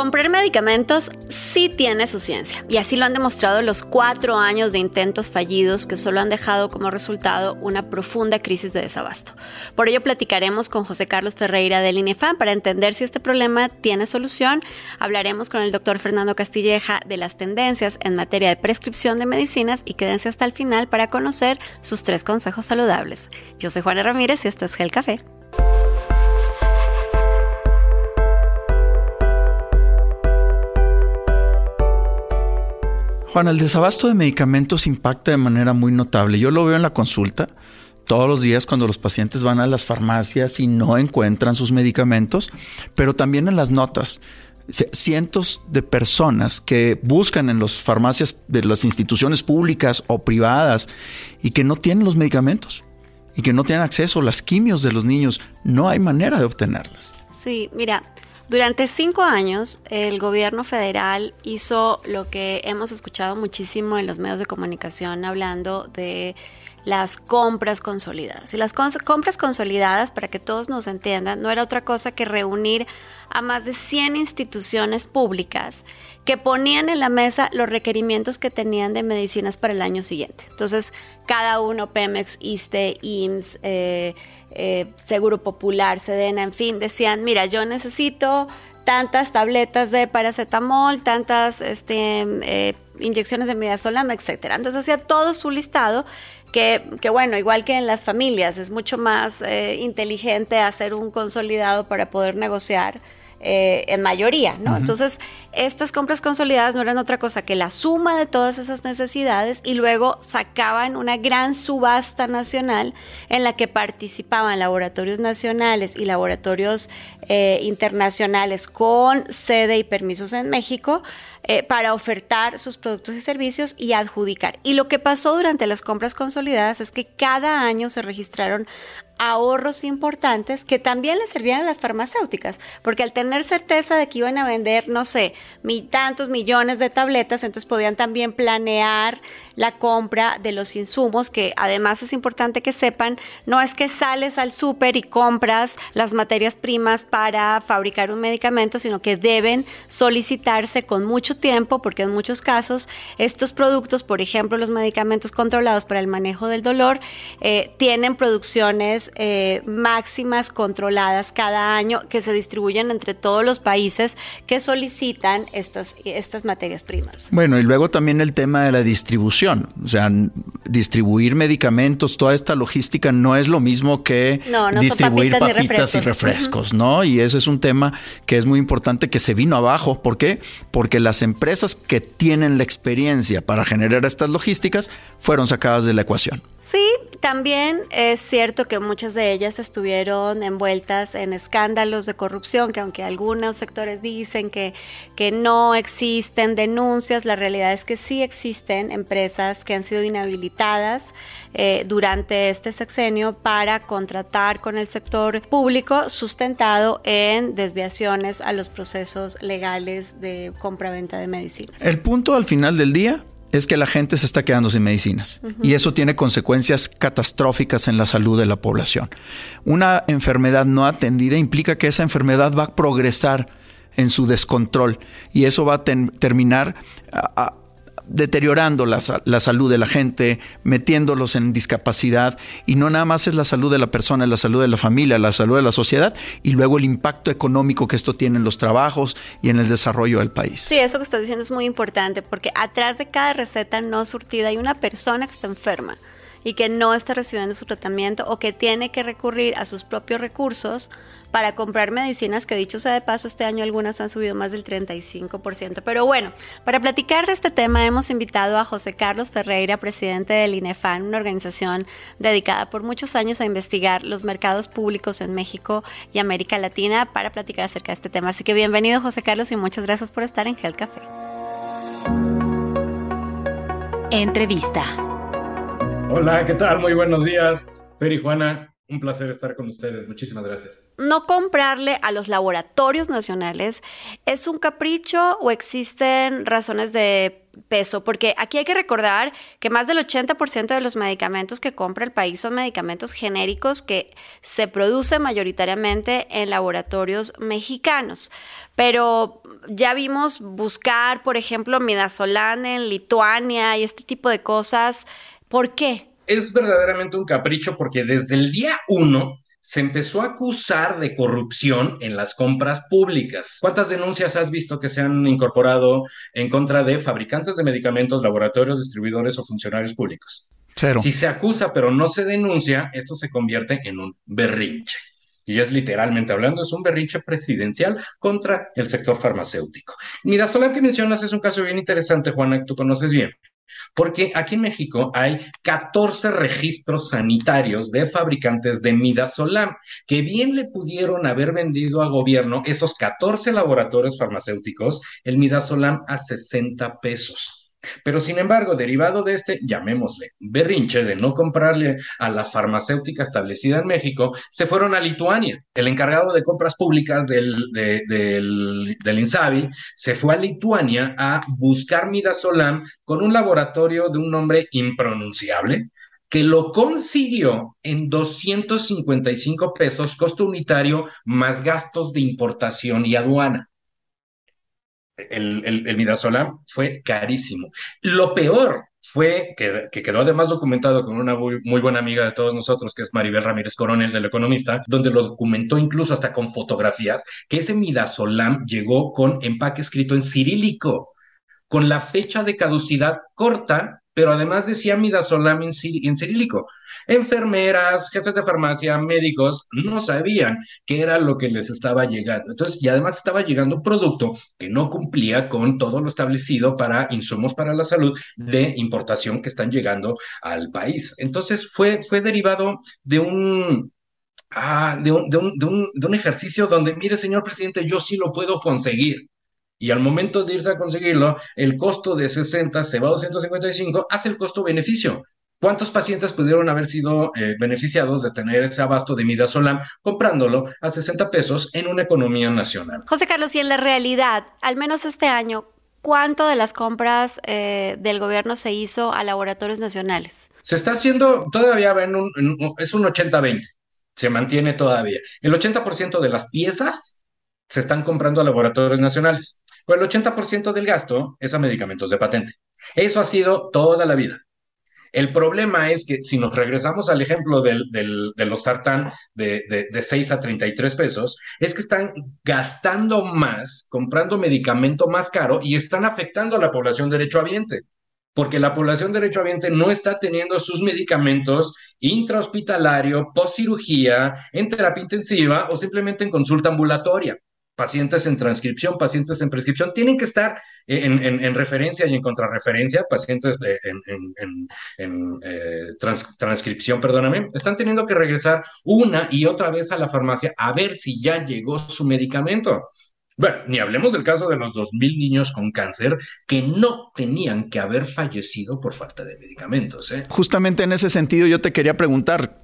Comprar medicamentos sí tiene su ciencia y así lo han demostrado los cuatro años de intentos fallidos que solo han dejado como resultado una profunda crisis de desabasto. Por ello platicaremos con José Carlos Ferreira del INEFAM para entender si este problema tiene solución. Hablaremos con el doctor Fernando Castilleja de las tendencias en materia de prescripción de medicinas y quédense hasta el final para conocer sus tres consejos saludables. Yo soy Juana Ramírez y esto es Gel Café. Juan, el desabasto de medicamentos impacta de manera muy notable. Yo lo veo en la consulta todos los días cuando los pacientes van a las farmacias y no encuentran sus medicamentos, pero también en las notas. Cientos de personas que buscan en las farmacias de las instituciones públicas o privadas y que no tienen los medicamentos y que no tienen acceso a las quimios de los niños. No hay manera de obtenerlas. Sí, mira, durante cinco años, el gobierno federal hizo lo que hemos escuchado muchísimo en los medios de comunicación hablando de las compras consolidadas. Y las compras consolidadas, para que todos nos entiendan, no era otra cosa que reunir a más de 100 instituciones públicas que ponían en la mesa los requerimientos que tenían de medicinas para el año siguiente. Entonces, cada uno, Pemex, ISTE, IMSS, eh, eh, Seguro Popular, Sedena, en fin, decían, mira, yo necesito tantas tabletas de paracetamol, tantas este, eh, inyecciones de midazolam, etcétera. Entonces hacía todo su listado que, que, bueno, igual que en las familias, es mucho más eh, inteligente hacer un consolidado para poder negociar eh, en mayoría, ¿no? Entonces, estas compras consolidadas no eran otra cosa que la suma de todas esas necesidades y luego sacaban una gran subasta nacional en la que participaban laboratorios nacionales y laboratorios eh, internacionales con sede y permisos en México eh, para ofertar sus productos y servicios y adjudicar. Y lo que pasó durante las compras consolidadas es que cada año se registraron ahorros importantes que también le servían a las farmacéuticas, porque al tener certeza de que iban a vender, no sé, tantos millones de tabletas, entonces podían también planear la compra de los insumos, que además es importante que sepan, no es que sales al súper y compras las materias primas para fabricar un medicamento, sino que deben solicitarse con mucho tiempo, porque en muchos casos estos productos, por ejemplo, los medicamentos controlados para el manejo del dolor, eh, tienen producciones eh, máximas controladas cada año que se distribuyen entre todos los países que solicitan estas, estas materias primas. Bueno, y luego también el tema de la distribución. O sea, distribuir medicamentos, toda esta logística no es lo mismo que distribuir papitas, y refrescos, ¿no? Y ese es un tema que es muy importante que se vino abajo. ¿Por qué? Porque las empresas que tienen la experiencia para generar estas logísticas fueron sacadas de la ecuación. Sí, también es cierto que muchas de ellas estuvieron envueltas en escándalos de corrupción, que aunque algunos sectores dicen que, que no existen denuncias, la realidad es que sí existen empresas que han sido inhabilitadas eh, durante este sexenio para contratar con el sector público sustentado en desviaciones a los procesos legales de compra-venta de medicinas. El punto al final del día es que la gente se está quedando sin medicinas. Y eso tiene consecuencias catastróficas en la salud de la población. Una enfermedad no atendida implica que esa enfermedad va a progresar en su descontrol. Y eso va a terminar a, deteriorando la, salud de la gente, metiéndolos en discapacidad y no nada más es la salud de la persona, es la salud de la familia, la salud de la sociedad y luego el impacto económico que esto tiene en los trabajos y en el desarrollo del país. Sí, eso que estás diciendo es muy importante porque atrás de cada receta no surtida hay una persona que está enferma y que no está recibiendo su tratamiento o que tiene que recurrir a sus propios recursos para comprar medicinas, que dicho sea de paso, este año algunas han subido más del 35%. Pero bueno, para platicar de este tema hemos invitado a José Carlos Ferreira, presidente del INEFAN, una organización dedicada por muchos años a investigar los mercados públicos en México y América Latina para platicar acerca de este tema. Así que bienvenido José Carlos y muchas gracias por estar en Gel Café. Entrevista. Hola, ¿qué tal? Muy buenos días. Fer Juana, un placer estar con ustedes. Muchísimas gracias. No comprarle a los laboratorios nacionales es un capricho o existen razones de peso, porque aquí hay que recordar que más del 80% de los medicamentos que compra el país son medicamentos genéricos que se producen mayoritariamente en laboratorios mexicanos. Pero ya vimos buscar, por ejemplo, midazolam en Lituania y este tipo de cosas. ¿Por qué? Es verdaderamente un capricho porque desde el día uno se empezó a acusar de corrupción en las compras públicas. ¿Cuántas denuncias has visto que se han incorporado en contra de fabricantes de medicamentos, laboratorios, distribuidores o funcionarios públicos? Cero. Si se acusa pero no se denuncia, esto se convierte en un berrinche. Y es literalmente hablando, es un berrinche presidencial contra el sector farmacéutico. Midazolam que mencionas es un caso bien interesante, Juana, que tú conoces bien. Porque aquí en México hay 14 registros sanitarios de fabricantes de midazolam que bien le pudieron haber vendido a gobierno esos 14 laboratorios farmacéuticos el midazolam a 60 pesos. Pero sin embargo, derivado de este, llamémosle, berrinche de no comprarle a la farmacéutica establecida en México, se fueron a Lituania. El encargado de compras públicas del, del INSABI se fue a Lituania a buscar midazolam con un laboratorio de un nombre impronunciable que lo consiguió en 255 pesos costo unitario más gastos de importación y aduana el, el, fue carísimo. Lo peor fue que, que, quedó además documentado con una muy, muy, buena amiga de todos nosotros, que es Maribel Ramírez Coronel del Economista, donde lo documentó incluso hasta con fotografías, que ese midazolam llegó con empaque escrito en cirílico, con la fecha de caducidad corta pero además decía midazolam en, en cirílico. Enfermeras, jefes de farmacia, médicos, no sabían qué era lo que les estaba llegando. Entonces, y además estaba llegando un producto que no cumplía con todo lo establecido para insumos para la salud de importación que están llegando al país. Entonces, fue, fue derivado de un, Ah, de, un, de, un, de, un, de, un, ejercicio donde, mire, señor presidente, yo sí lo puedo conseguir y al momento de irse a conseguirlo, el costo de 60 se va a 255, hace el costo-beneficio. ¿Cuántos pacientes pudieron haber sido eh, beneficiados de tener ese abasto de midazolam comprándolo a 60 pesos en una economía nacional? José Carlos, y en la realidad, al menos este año, ¿cuánto de las compras eh, del gobierno se hizo a laboratorios nacionales? Se está haciendo, todavía en un, en un, es un 80-20, se mantiene todavía. El 80% de las piezas se están comprando a laboratorios nacionales. Pues el 80% del gasto es a medicamentos de patente. Eso ha sido toda la vida. El problema es que si nos regresamos al ejemplo del, del, de los sartán de, de, de, 6 a 33 pesos, es que están gastando más, comprando medicamento más caro y están afectando a la población derechohabiente, porque la población derechohabiente no está teniendo sus medicamentos intrahospitalario, post cirugía, en terapia intensiva o simplemente en consulta ambulatoria pacientes en transcripción, pacientes en prescripción, tienen que estar en, en, en referencia y en contrarreferencia, pacientes en, eh, trans, transcripción, perdóname, están teniendo que regresar una y otra vez a la farmacia a ver si ya llegó su medicamento. Bueno, ni hablemos del caso de los 2.000 niños con cáncer que no tenían que haber fallecido por falta de medicamentos. ¿eh? Justamente en ese sentido yo te quería preguntar,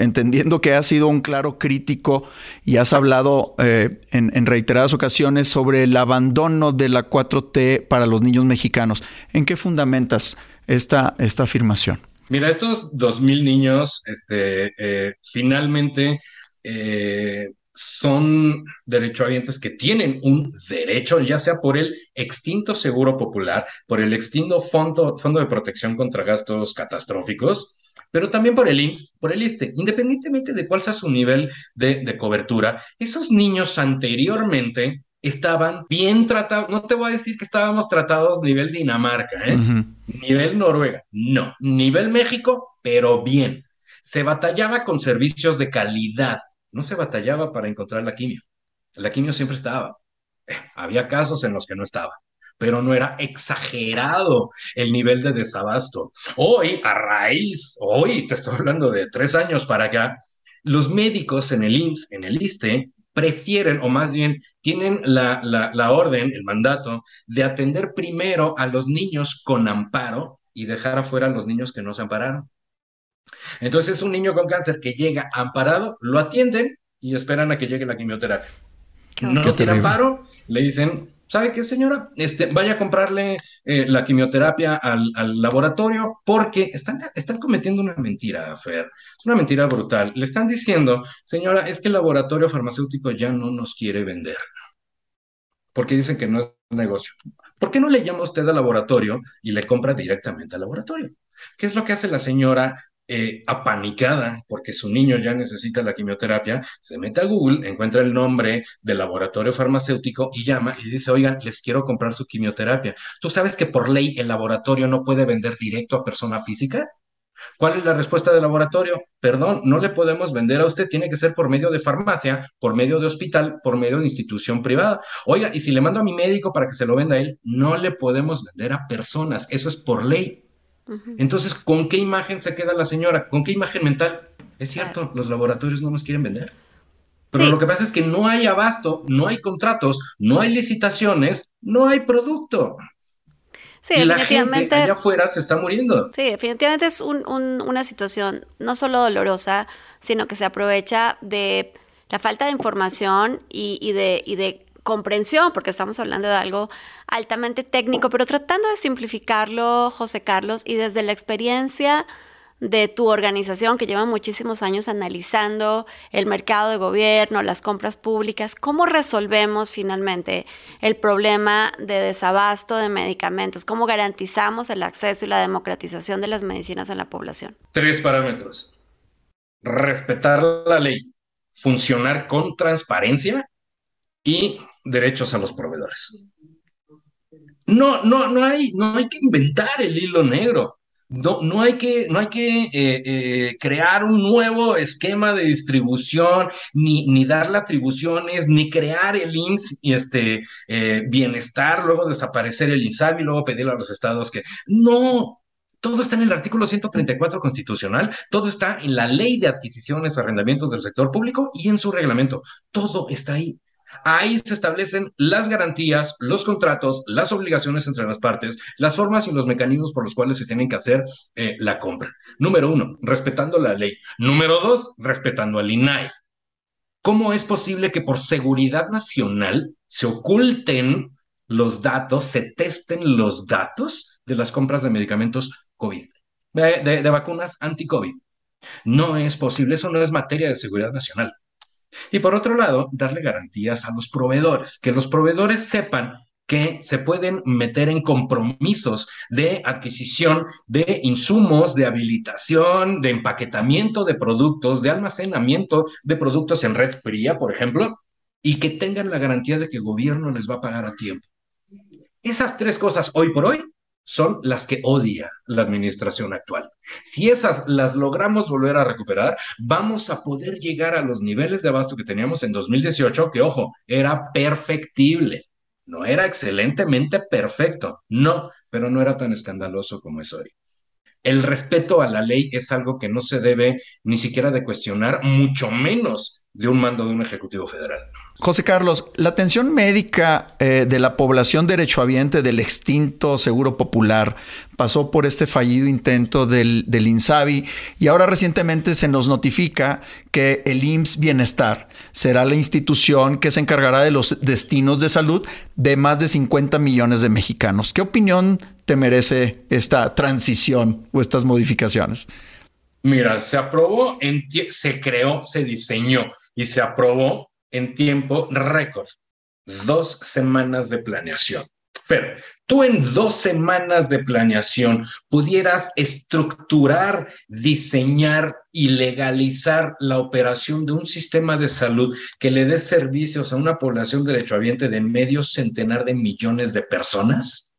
entendiendo que has sido un claro crítico y has hablado eh, en, reiteradas ocasiones sobre el abandono de la 4T para los niños mexicanos. ¿En qué fundamentas esta, esta afirmación? Mira, estos 2.000 niños, este, eh, finalmente eh, son derechohabientes que tienen un derecho, ya sea por el extinto Seguro Popular, por el extinto Fondo, Fondo de Protección contra Gastos Catastróficos, pero también por el IMSS, por el ISTE, independientemente de cuál sea su nivel de, de cobertura, esos niños anteriormente estaban bien tratados, no te voy a decir que estábamos tratados nivel Dinamarca, ¿eh? Uh -huh. nivel Noruega, no, nivel México, pero bien. Se batallaba con servicios de calidad, no se batallaba para encontrar la quimio. La quimio siempre estaba. Eh, había casos en los que no estaba pero no era exagerado el nivel de desabasto. Hoy, a raíz, hoy, te estoy hablando de tres años para acá, los médicos en el IMSS, en el ISTE, prefieren, o más bien tienen la, la, la, orden, el mandato, de atender primero a los niños con amparo y dejar afuera a los niños que no se ampararon. Entonces, un niño con cáncer que llega amparado, lo atienden y esperan a que llegue la quimioterapia. no tiene amparo, le dicen ¿sabe qué, señora? Este, vaya a comprarle eh, la quimioterapia al, laboratorio porque están, están cometiendo una mentira, Fer. Es una mentira brutal. Le están diciendo, señora, es que el laboratorio farmacéutico ya no nos quiere vender porque dicen que no es negocio. ¿Por qué no le llama usted al laboratorio y le compra directamente al laboratorio? ¿Qué es lo que hace la señora eh, apanicada porque su niño ya necesita la quimioterapia, se mete a Google, encuentra el nombre del laboratorio farmacéutico y llama y dice, oigan, les quiero comprar su quimioterapia. ¿Tú sabes que por ley el laboratorio no puede vender directo a persona física? ¿Cuál es la respuesta del laboratorio? Perdón, no le podemos vender a usted, tiene que ser por medio de farmacia, por medio de hospital, por medio de institución privada. Oiga, y si le mando a mi médico para que se lo venda a él, no le podemos vender a personas, eso es por ley. Entonces, ¿con qué imagen se queda la señora? ¿Con qué imagen mental? Es cierto, los laboratorios no nos quieren vender. Pero lo que pasa es que no hay abasto, no hay contratos, no hay licitaciones, no hay producto. Sí, y definitivamente. La gente allá afuera se está muriendo. Sí, definitivamente es una situación no solo dolorosa, sino que se aprovecha de la falta de información y, de, y de comprensión, porque estamos hablando de algo altamente técnico, pero tratando de simplificarlo, José Carlos, y desde la experiencia de tu organización que lleva muchísimos años analizando el mercado de gobierno, las compras públicas, ¿cómo resolvemos finalmente el problema de desabasto de medicamentos? ¿Cómo garantizamos el acceso y la democratización de las medicinas en la población? Tres parámetros. Respetar la ley, funcionar con transparencia y derechos a los proveedores. No, no, no hay, no hay que inventar el hilo negro. No, no hay que, no hay que eh, eh, crear un nuevo esquema de distribución, ni, ni darle atribuciones, ni crear el IMSS y este eh, bienestar, luego desaparecer el INSABI, luego pedirle a los estados que. No, todo está en el artículo 134 constitucional, todo está en la ley de adquisiciones, arrendamientos del sector público y en su reglamento. Todo está ahí. Ahí se establecen las garantías, los contratos, las obligaciones entre las partes, las formas y los mecanismos por los cuales se tienen que hacer eh, la compra. Número uno, respetando la ley. Número dos, respetando al INAI. ¿Cómo es posible que por seguridad nacional se oculten los datos, se testen los datos de las compras de medicamentos COVID, de, de vacunas anti-COVID? No es posible, eso no es materia de seguridad nacional. Y por otro lado, darle garantías a los proveedores, que los proveedores sepan que se pueden meter en compromisos de adquisición de insumos, de habilitación, de empaquetamiento de productos, de almacenamiento de productos en red fría, por ejemplo, y que tengan la garantía de que el gobierno les va a pagar a tiempo. Esas tres cosas hoy por hoy son las que odia la administración actual. Si esas las logramos volver a recuperar, vamos a poder llegar a los niveles de abasto que teníamos en 2018, que ojo, era perfectible. No era excelentemente perfecto, no, pero no era tan escandaloso como es hoy. El respeto a la ley es algo que no se debe ni siquiera de cuestionar, mucho menos de un mando de un Ejecutivo Federal. José Carlos, la atención médica eh, de la población derechohabiente del extinto Seguro Popular pasó por este fallido intento del, del INSABI y ahora recientemente se nos notifica que el IMSS Bienestar será la institución que se encargará de los destinos de salud de más de 50 millones de mexicanos. ¿Qué opinión te merece esta transición o estas modificaciones? Mira, se aprobó, se creó, se diseñó y se aprobó en tiempo récord, dos semanas de planeación. Pero tú en dos semanas de planeación pudieras estructurar, diseñar y legalizar la operación de un sistema de salud que le dé servicios a una población derechohabiente de medio centenar de millones de personas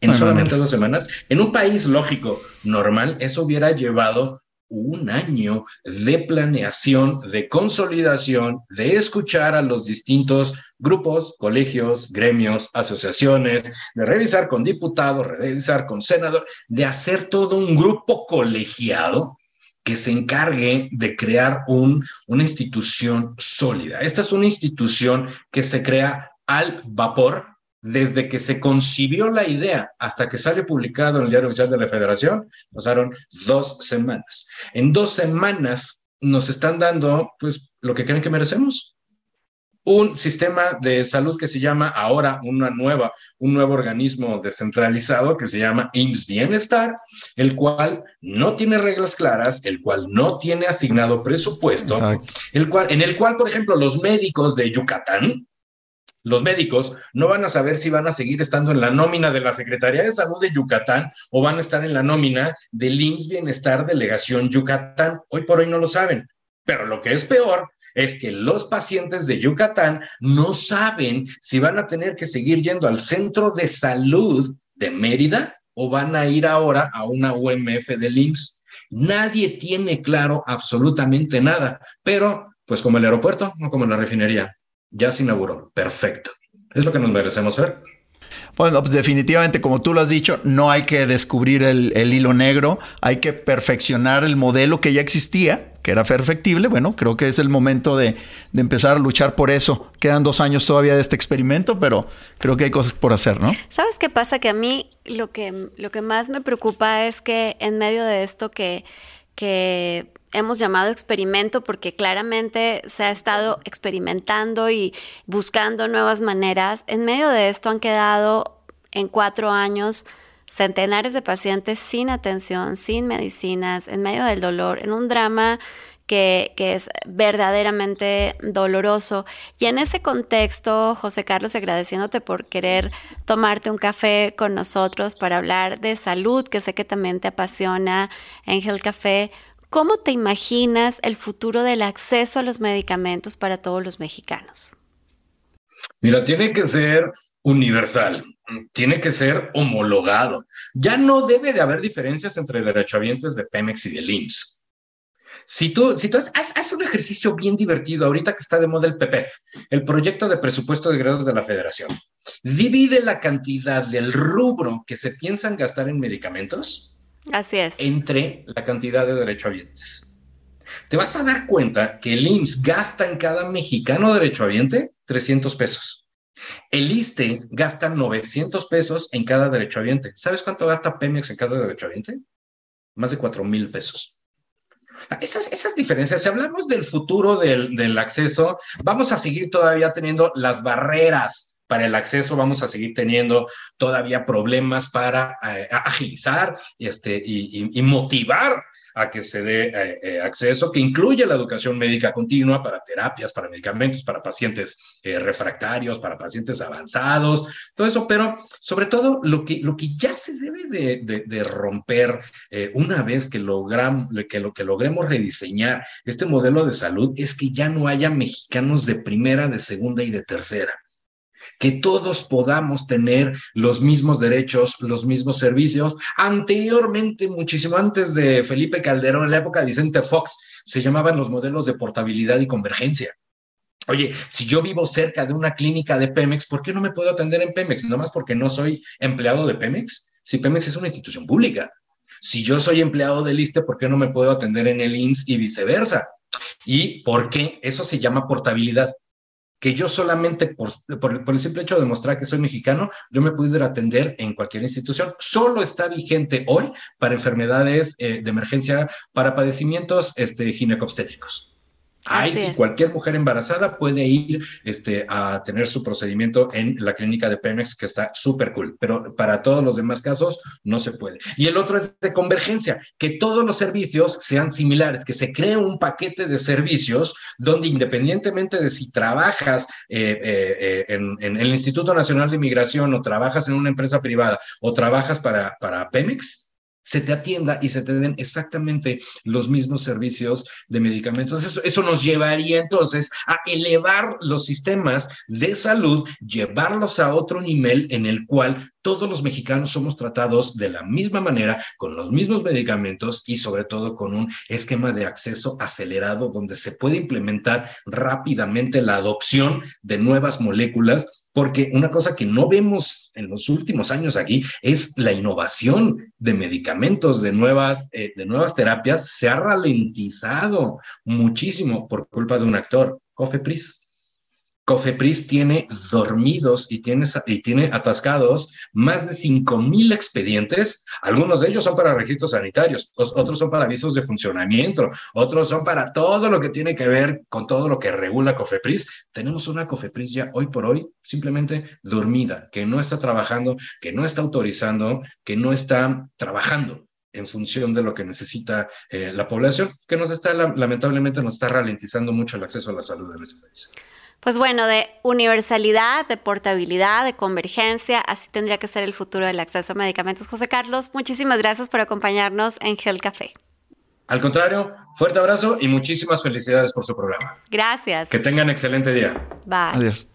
en solamente dos semanas. En un país lógico, normal, eso hubiera llevado un año de planeación, de consolidación, de escuchar a los distintos grupos, colegios, gremios, asociaciones, de revisar con diputados, revisar con senadores, de hacer todo un grupo colegiado que se encargue de crear un, una institución sólida. Esta es una institución que se crea al vapor, desde que se concibió la idea hasta que sale publicado en el Diario Oficial de la Federación, pasaron dos semanas. En dos semanas nos están dando, pues, lo que creen que merecemos. un sistema de salud que se llama ahora una nueva, un nuevo organismo descentralizado que se llama IMSS Bienestar, el cual no tiene reglas claras, el cual no tiene asignado presupuesto, el cual, en el cual, por ejemplo, los médicos de Yucatán, los médicos no van a saber si van a seguir estando en la nómina de la Secretaría de Salud de Yucatán o van a estar en la nómina del IMSS Bienestar Delegación Yucatán. Hoy por hoy no lo saben. Pero lo que es peor es que los pacientes de Yucatán no saben si van a tener que seguir yendo al centro de salud de Mérida o van a ir ahora a una UMF del IMSS. Nadie tiene claro absolutamente nada, pero pues como el aeropuerto, no como la refinería, ya se inauguró. Perfecto. Es lo que nos merecemos ver. Bueno, pues definitivamente, como tú lo has dicho, no hay que descubrir el, hilo negro, hay que perfeccionar el modelo que ya existía, que era perfectible. Bueno, creo que es el momento de, empezar a luchar por eso. Quedan dos años todavía de este experimento, pero creo que hay cosas por hacer, ¿no? ¿Sabes qué pasa? Que a mí lo que, lo que más me preocupa es que en medio de esto que, que hemos llamado experimento porque claramente se ha estado experimentando y buscando nuevas maneras. En medio de esto han quedado en cuatro años centenares de pacientes sin atención, sin medicinas, en medio del dolor, en un drama que, es verdaderamente doloroso. Y en ese contexto, José Carlos, agradeciéndote por querer tomarte un café con nosotros para hablar de salud, que sé que también te apasiona, Angel Café. ¿Cómo te imaginas el futuro del acceso a los medicamentos para todos los mexicanos? Mira, tiene que ser universal, tiene que ser homologado. Ya no debe de haber diferencias entre derechohabientes de Pemex y de IMSS. Si tú, si tú haces un ejercicio bien divertido, ahorita que está de moda el PPF, el proyecto de presupuesto de grados de la federación, divide la cantidad del rubro que se piensan gastar en medicamentos Así es. Entre la cantidad de derechohabientes. Te vas a dar cuenta que el IMSS gasta en cada mexicano derechohabiente 300 pesos. El ISTE gasta 900 pesos en cada derechohabiente. ¿Sabes cuánto gasta Pemex en cada derechohabiente? Más de 4 mil pesos. Esas, diferencias, si hablamos del futuro del acceso, vamos a seguir todavía teniendo las barreras para el acceso vamos a seguir teniendo todavía problemas para eh, agilizar este, y, motivar a que se dé eh, eh, acceso, que incluye la educación médica continua para terapias, para medicamentos, para pacientes refractarios, para pacientes avanzados, todo eso, pero sobre todo lo que, lo que ya se debe de, romper una vez que, logram, que, lo, que logremos rediseñar este modelo de salud es que ya no haya mexicanos de primera, de segunda y de tercera que todos podamos tener los mismos derechos, los mismos servicios. Anteriormente, muchísimo antes de Felipe Calderón, en la época de Vicente Fox, se llamaban los modelos de portabilidad y convergencia. Oye, si yo vivo cerca de una clínica de Pemex, ¿por qué no me puedo atender en Pemex? Nada más porque no soy empleado de Pemex. Si Pemex es una institución pública. Si yo soy empleado del ISTE, ¿por qué no me puedo atender en el IMSS y viceversa? ¿Y por qué? Eso se llama portabilidad que yo solamente por, el simple hecho de demostrar que soy mexicano, yo me pudiera atender en cualquier institución. Solo está vigente hoy para enfermedades eh, de emergencia, para padecimientos este, ginecobstétricos. Ahí sí, cualquier mujer embarazada puede ir este, a tener su procedimiento en la clínica de Pemex, que está súper cool, pero para todos los demás casos no se puede. Y el otro es de convergencia, que todos los servicios sean similares, que se cree un paquete de servicios donde independientemente de si trabajas eh, eh, eh, en, en, el Instituto Nacional de Migración o trabajas en una empresa privada o trabajas para, para Pemex, se te atienda y se te den exactamente los mismos servicios de medicamentos. Eso, nos llevaría entonces a elevar los sistemas de salud, llevarlos a otro nivel en el cual todos los mexicanos somos tratados de la misma manera, con los mismos medicamentos y sobre todo con un esquema de acceso acelerado donde se puede implementar rápidamente la adopción de nuevas moléculas porque una cosa que no vemos en los últimos años aquí es la innovación de medicamentos, de nuevas, eh, de nuevas terapias, se ha ralentizado muchísimo por culpa de un actor, Cofepris. Cofepris tiene dormidos y tiene, y tiene atascados más de 5 mil expedientes. Algunos de ellos son para registros sanitarios, otros son para avisos de funcionamiento, otros son para todo lo que tiene que ver con todo lo que regula Cofepris. Tenemos una Cofepris ya hoy por hoy simplemente dormida, que no está trabajando, que no está autorizando, que no está trabajando en función de lo que necesita eh, la población, que nos está, lamentablemente, nos está ralentizando mucho el acceso a la salud en nuestro país. Pues bueno, de universalidad, de portabilidad, de convergencia, así tendría que ser el futuro del acceso a medicamentos. José Carlos, muchísimas gracias por acompañarnos en Health Café. Al contrario, fuerte abrazo y muchísimas felicidades por su programa. Gracias. Que tengan excelente día. Bye. Adiós.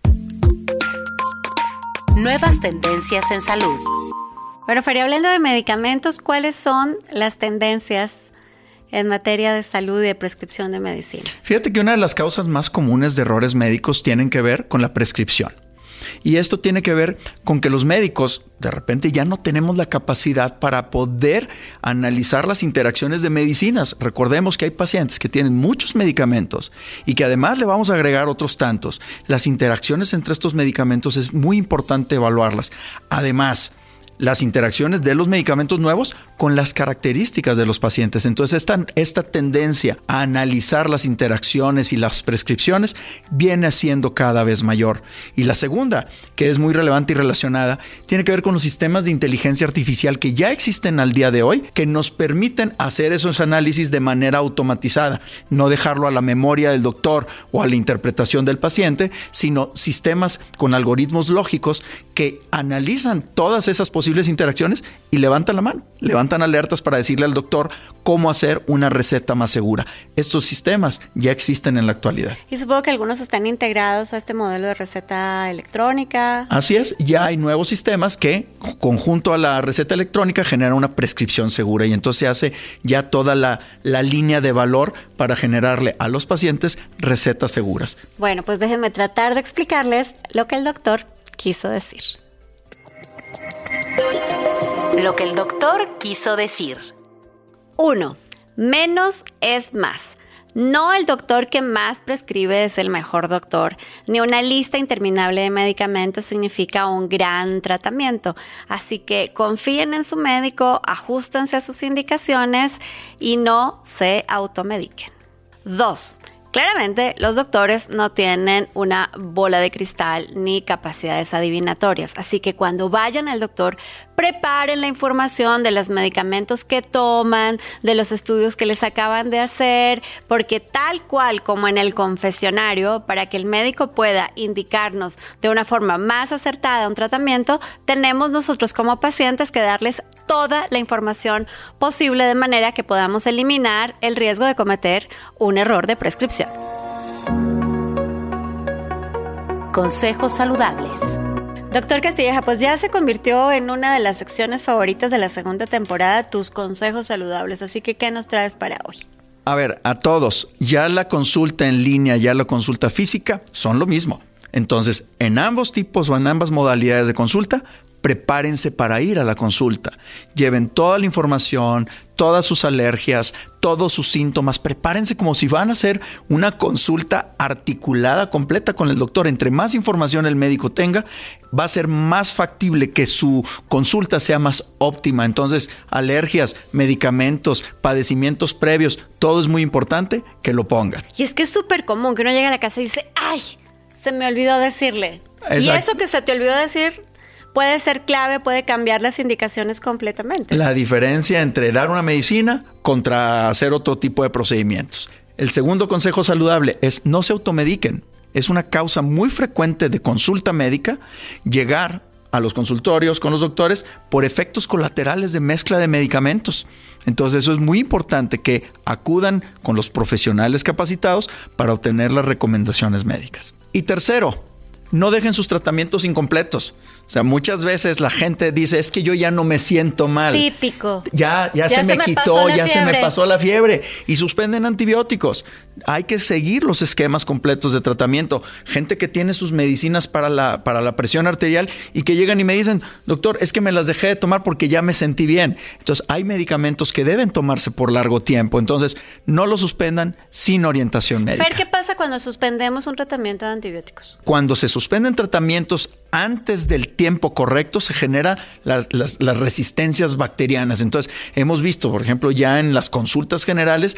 Nuevas tendencias en salud. Bueno, Feria, hablando de medicamentos, ¿cuáles son las tendencias en materia de salud y de prescripción de medicinas. Fíjate que una de las causas más comunes de errores médicos tienen que ver con la prescripción. Y esto tiene que ver con que los médicos de repente ya no tenemos la capacidad para poder analizar las interacciones de medicinas. Recordemos que hay pacientes que tienen muchos medicamentos y que además le vamos a agregar otros tantos. Las interacciones entre estos medicamentos es muy importante evaluarlas. Además, las interacciones de los medicamentos nuevos con las características de los pacientes. Entonces, esta, esta tendencia a analizar las interacciones y las prescripciones viene siendo cada vez mayor. Y la segunda, que es muy relevante y relacionada, tiene que ver con los sistemas de inteligencia artificial que ya existen al día de hoy, que nos permiten hacer esos análisis de manera automatizada, no dejarlo a la memoria del doctor o a la interpretación del paciente, sino sistemas con algoritmos lógicos que analizan todas esas posibilidades posibles interacciones y levantan la mano, levantan alertas para decirle al doctor cómo hacer una receta más segura. Estos sistemas ya existen en la actualidad. Y supongo que algunos están integrados a este modelo de receta electrónica. Así es, ya hay nuevos sistemas que conjunto a la receta electrónica generan una prescripción segura y entonces se hace ya toda la, la línea de valor para generarle a los pacientes recetas seguras. Bueno, pues déjenme tratar de explicarles lo que el doctor quiso decir. Lo que el doctor quiso decir. 1. Menos es más. No el doctor que más prescribe es el mejor doctor, ni una lista interminable de medicamentos significa un gran tratamiento. Así que confíen en su médico, ajustense a sus indicaciones y no se automediquen. 2. Claramente, los doctores no tienen una bola de cristal ni capacidades adivinatorias, así que cuando vayan al doctor, preparen la información de los medicamentos que toman, de los estudios que les acaban de hacer, porque tal cual como en el confesionario, para que el médico pueda indicarnos de una forma más acertada un tratamiento, tenemos nosotros como pacientes que darles toda la información posible de manera que podamos eliminar el riesgo de cometer un error de prescripción. Consejos saludables. Doctor Castilleja, pues ya se convirtió en una de las secciones favoritas de la segunda temporada, tus consejos saludables. Así que, ¿qué nos traes para hoy? A ver, a todos, ya la consulta en línea, ya la consulta física son lo mismo. Entonces, en ambos tipos o en ambas modalidades de consulta, prepárense para ir a la consulta. Lleven toda la información, todas sus alergias, todos sus síntomas. Prepárense como si van a hacer una consulta articulada completa con el doctor. Entre más información el médico tenga, va a ser más factible que su consulta sea más óptima. Entonces, alergias, medicamentos, padecimientos previos, todo es muy importante que lo pongan. Y es que es súper común que uno llegue a la casa y dice, ay, se me olvidó decirle. Y eso que se te olvidó decir, puede ser clave, puede cambiar las indicaciones completamente. La diferencia entre dar una medicina contra hacer otro tipo de procedimientos. El segundo consejo saludable es no se automediquen. Es una causa muy frecuente de consulta médica llegar a los consultorios con los doctores por efectos colaterales de mezcla de medicamentos. Entonces eso es muy importante que acudan con los profesionales capacitados para obtener las recomendaciones médicas. Y tercero, no dejen sus tratamientos incompletos. O sea, muchas veces la gente dice, es que yo ya no me siento mal. Típico. Ya, ya, se, me, quitó, ya se me pasó la fiebre. Y suspenden antibióticos. Hay que seguir los esquemas completos de tratamiento. Gente que tiene sus medicinas para la, para la presión arterial y que llegan y me dicen, doctor, es que me las dejé de tomar porque ya me sentí bien. Entonces, hay medicamentos que deben tomarse por largo tiempo. Entonces, no lo suspendan sin orientación médica. Fer, ¿qué pasa cuando suspendemos un tratamiento de antibióticos? Cuando se suspenden tratamientos antes del tiempo correcto, se generan las, las resistencias bacterianas. Entonces, hemos visto, por ejemplo, ya en las consultas generales,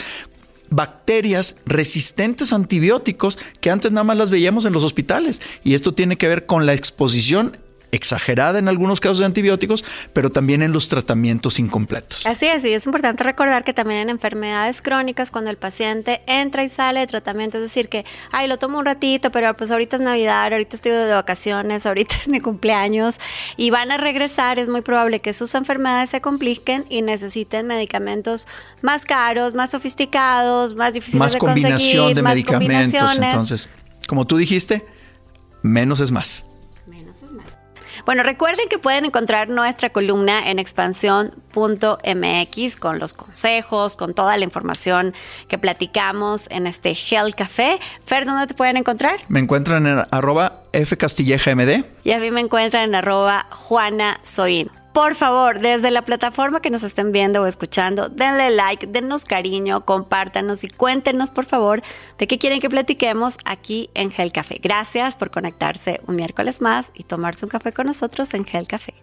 bacterias resistentes a antibióticos que antes nada más las veíamos en los hospitales. Y esto tiene que ver con la exposición exagerada en algunos casos de antibióticos, pero también en los tratamientos incompletos. Así es, y es importante recordar que también en enfermedades crónicas, cuando el paciente entra y sale de tratamiento, es decir, que, ay, lo tomo un ratito, pero pues ahorita es Navidad, ahorita estoy de vacaciones, ahorita es mi cumpleaños, y van a regresar, es muy probable que sus enfermedades se compliquen y necesiten medicamentos más caros, más sofisticados, más difíciles más de combinación conseguir, de más medicamentos. combinaciones. Entonces, como tú dijiste, menos es más. Bueno, recuerden que pueden encontrar nuestra columna en expansión.mx con los consejos, con toda la información que platicamos en este Health Café. Fer, ¿dónde te pueden encontrar? Me encuentran en arroba fcastillejamd. Y a mí me encuentran en arroba Juana Soin. Por favor, desde la plataforma que nos estén viendo o escuchando, denle like, dennos cariño, compártanos y cuéntenos, por favor, de qué quieren que platiquemos aquí en Hell Café. Gracias por conectarse un miércoles más y tomarse un café con nosotros en Hell Café.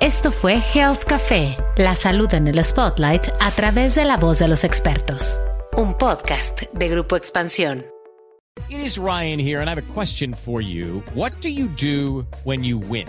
Esto fue Health Café, la salud en el spotlight a través de la voz de los expertos. Un podcast de Grupo Expansión. It is Ryan here, and I have a question for you. What do you do when you win?